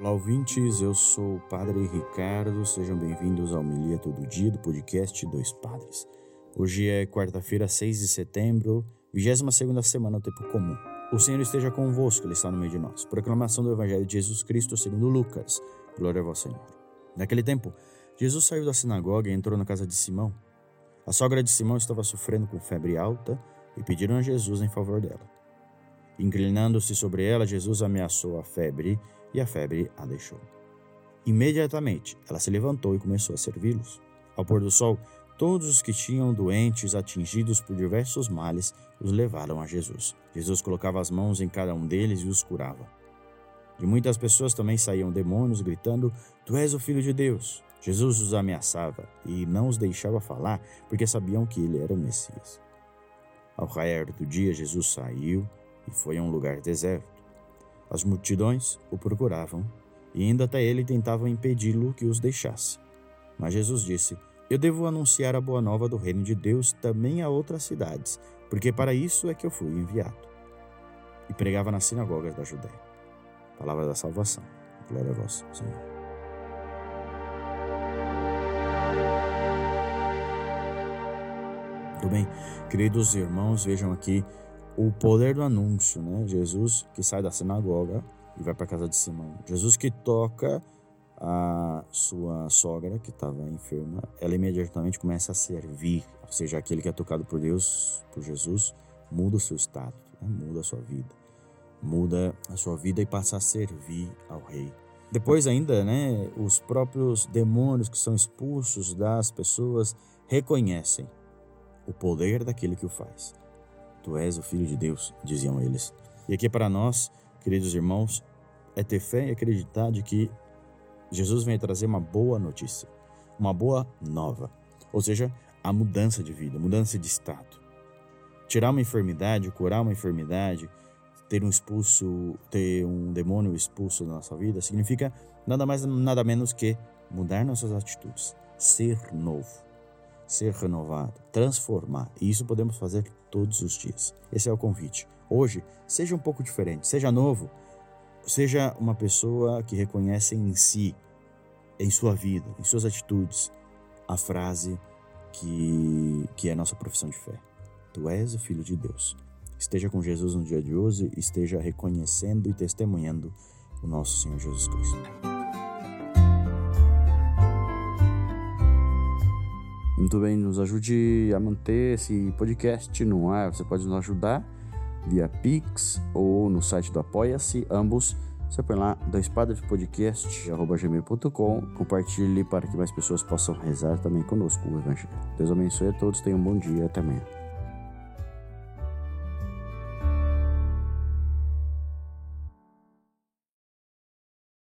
Olá, ouvintes. Eu sou o Padre Ricardo. Sejam bem-vindos ao Milia Todo Dia do podcast Dois Padres. Hoje é quarta-feira, 6 de setembro, 22 semana do Tempo Comum. O Senhor esteja convosco, Ele está no meio de nós. Proclamação do Evangelho de Jesus Cristo segundo Lucas. Glória a vós, Senhor. Naquele tempo, Jesus saiu da sinagoga e entrou na casa de Simão. A sogra de Simão estava sofrendo com febre alta e pediram a Jesus em favor dela. Inclinando-se sobre ela, Jesus ameaçou a febre e a febre a deixou. Imediatamente ela se levantou e começou a servi-los. Ao pôr do sol, todos os que tinham doentes atingidos por diversos males os levaram a Jesus. Jesus colocava as mãos em cada um deles e os curava. De muitas pessoas também saíam demônios gritando: Tu és o filho de Deus. Jesus os ameaçava e não os deixava falar, porque sabiam que ele era o Messias. Ao raiar do dia, Jesus saiu e foi a um lugar deserto. As multidões o procuravam e indo até ele tentavam impedi-lo que os deixasse. Mas Jesus disse: Eu devo anunciar a boa nova do reino de Deus também a outras cidades, porque para isso é que eu fui enviado. E pregava nas sinagogas da Judéia. Palavra da salvação. Glória a vós, Senhor. Tudo bem? Queridos irmãos, vejam aqui o poder do anúncio, né? Jesus que sai da sinagoga e vai para a casa de Simão. Jesus que toca a sua sogra que estava enferma, ela imediatamente começa a servir, ou seja, aquele que é tocado por Deus, por Jesus, muda o seu estado, né? muda a sua vida, muda a sua vida e passa a servir ao rei. Depois ainda, né, os próprios demônios que são expulsos das pessoas reconhecem o poder daquele que o faz. Tu és o Filho de Deus, diziam eles. E aqui para nós, queridos irmãos, é ter fé e acreditar de que Jesus vem trazer uma boa notícia, uma boa nova, ou seja, a mudança de vida, mudança de estado. Tirar uma enfermidade, curar uma enfermidade, ter um expulso, ter um demônio expulso da nossa vida, significa nada mais nada menos que mudar nossas atitudes, ser novo ser renovado, transformar. E isso podemos fazer todos os dias. Esse é o convite. Hoje, seja um pouco diferente, seja novo, seja uma pessoa que reconhece em si, em sua vida, em suas atitudes, a frase que, que é a nossa profissão de fé. Tu és o Filho de Deus. Esteja com Jesus no dia de hoje, esteja reconhecendo e testemunhando o nosso Senhor Jesus Cristo. Muito bem, nos ajude a manter esse podcast no ar. Você pode nos ajudar via Pix ou no site do Apoia-se, ambos. Você põe lá doispadrespodcast.gmail.com Compartilhe para que mais pessoas possam rezar também conosco o Evangelho. Deus abençoe a todos, tenham um bom dia até amanhã.